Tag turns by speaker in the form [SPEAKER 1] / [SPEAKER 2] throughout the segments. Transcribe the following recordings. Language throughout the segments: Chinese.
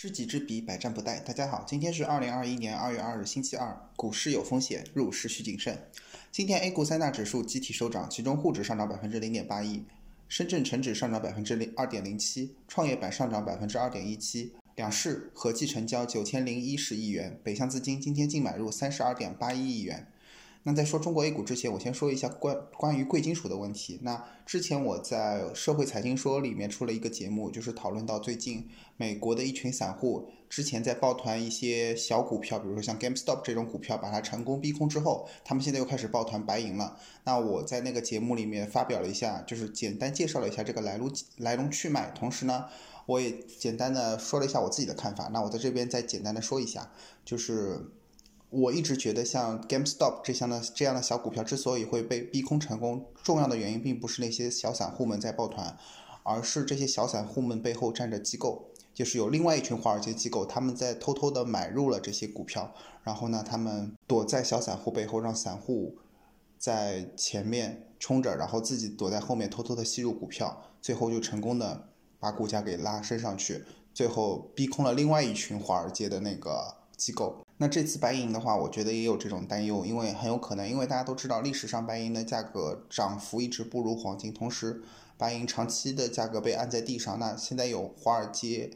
[SPEAKER 1] 知己知彼，百战不殆。大家好，今天是二零二一年二月二日，星期二。股市有风险，入市需谨慎。今天 A 股三大指数集体收涨，其中沪指上涨百分之零点八一，深圳成指上涨百分之零二点零七，创业板上涨百分之二点一七。两市合计成交九千零一十亿元，北向资金今天净买入三十二点八一亿元。那在说中国 A 股之前，我先说一下关关于贵金属的问题。那之前我在社会财经说里面出了一个节目，就是讨论到最近美国的一群散户之前在抱团一些小股票，比如说像 GameStop 这种股票，把它成功逼空之后，他们现在又开始抱团白银了。那我在那个节目里面发表了一下，就是简单介绍了一下这个来路来龙去脉，同时呢，我也简单的说了一下我自己的看法。那我在这边再简单的说一下，就是。我一直觉得，像 GameStop 这样的这样的小股票之所以会被逼空成功，重要的原因并不是那些小散户们在抱团，而是这些小散户们背后站着机构，就是有另外一群华尔街机构，他们在偷偷的买入了这些股票，然后呢，他们躲在小散户背后，让散户在前面冲着，然后自己躲在后面偷偷的吸入股票，最后就成功的把股价给拉升上去，最后逼空了另外一群华尔街的那个机构。那这次白银的话，我觉得也有这种担忧，因为很有可能，因为大家都知道，历史上白银的价格涨幅一直不如黄金，同时白银长期的价格被按在地上。那现在有华尔街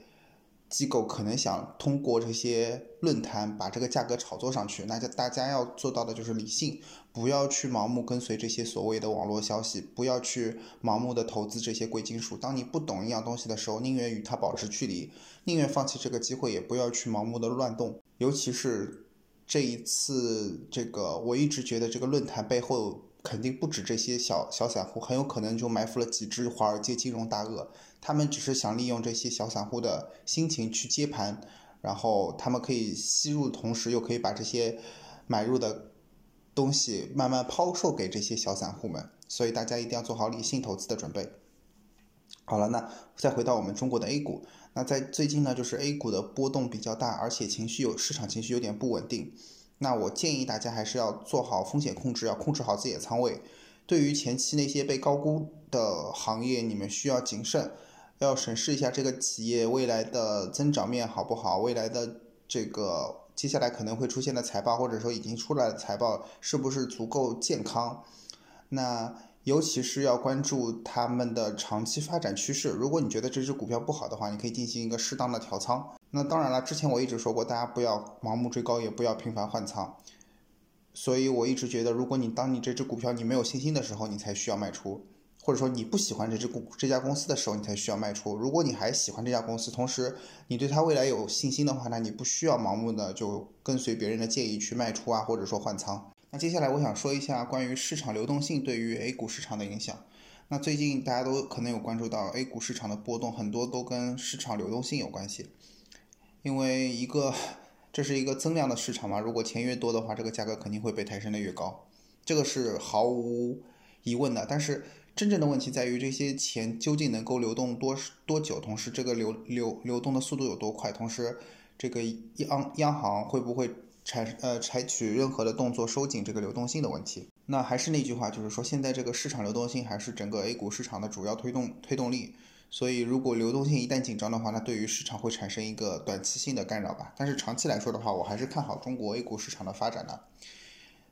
[SPEAKER 1] 机构可能想通过这些论坛把这个价格炒作上去，那就大家要做到的就是理性，不要去盲目跟随这些所谓的网络消息，不要去盲目的投资这些贵金属。当你不懂一样东西的时候，宁愿与它保持距离，宁愿放弃这个机会，也不要去盲目的乱动。尤其是这一次，这个我一直觉得这个论坛背后肯定不止这些小小散户，很有可能就埋伏了几只华尔街金融大鳄。他们只是想利用这些小散户的心情去接盘，然后他们可以吸入，同时又可以把这些买入的东西慢慢抛售给这些小散户们。所以大家一定要做好理性投资的准备。好了，那再回到我们中国的 A 股。那在最近呢，就是 A 股的波动比较大，而且情绪有市场情绪有点不稳定。那我建议大家还是要做好风险控制，要控制好自己的仓位。对于前期那些被高估的行业，你们需要谨慎，要审视一下这个企业未来的增长面好不好，未来的这个接下来可能会出现的财报，或者说已经出来的财报是不是足够健康。那。尤其是要关注他们的长期发展趋势。如果你觉得这只股票不好的话，你可以进行一个适当的调仓。那当然了，之前我一直说过，大家不要盲目追高，也不要频繁换仓。所以我一直觉得，如果你当你这只股票你没有信心的时候，你才需要卖出；或者说你不喜欢这只股这家公司的时候，你才需要卖出。如果你还喜欢这家公司，同时你对它未来有信心的话，那你不需要盲目的就跟随别人的建议去卖出啊，或者说换仓。那接下来我想说一下关于市场流动性对于 A 股市场的影响。那最近大家都可能有关注到 A 股市场的波动，很多都跟市场流动性有关系。因为一个这是一个增量的市场嘛，如果钱越多的话，这个价格肯定会被抬升的越高，这个是毫无疑问的。但是真正的问题在于这些钱究竟能够流动多多久，同时这个流流流动的速度有多快，同时这个央央行会不会？采呃采取任何的动作收紧这个流动性的问题，那还是那句话，就是说现在这个市场流动性还是整个 A 股市场的主要推动推动力。所以如果流动性一旦紧张的话，那对于市场会产生一个短期性的干扰吧。但是长期来说的话，我还是看好中国 A 股市场的发展的。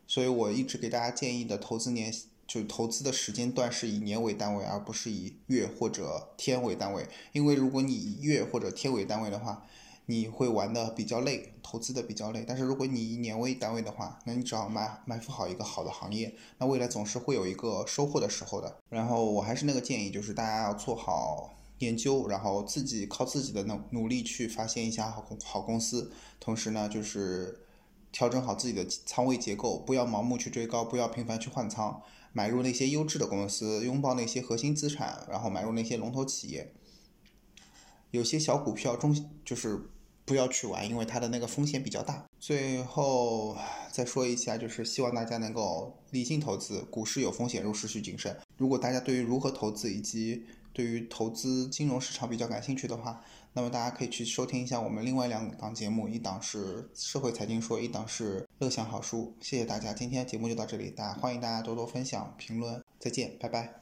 [SPEAKER 1] 所以我一直给大家建议的投资年，就投资的时间段是以年为单位，而不是以月或者天为单位。因为如果你以月或者天为单位的话，你会玩的比较累，投资的比较累。但是如果你以年为单位的话，那你只要埋埋伏好一个好的行业，那未来总是会有一个收获的时候的。然后我还是那个建议，就是大家要做好研究，然后自己靠自己的努努力去发现一家好公好公司。同时呢，就是调整好自己的仓位结构，不要盲目去追高，不要频繁去换仓，买入那些优质的公司，拥抱那些核心资产，然后买入那些龙头企业。有些小股票中就是不要去玩，因为它的那个风险比较大。最后再说一下，就是希望大家能够理性投资，股市有风险，入市需谨慎。如果大家对于如何投资以及对于投资金融市场比较感兴趣的话，那么大家可以去收听一下我们另外两档节目，一档是社会财经说，一档是乐享好书。谢谢大家，今天节目就到这里，大家欢迎大家多多分享评论，再见，拜拜。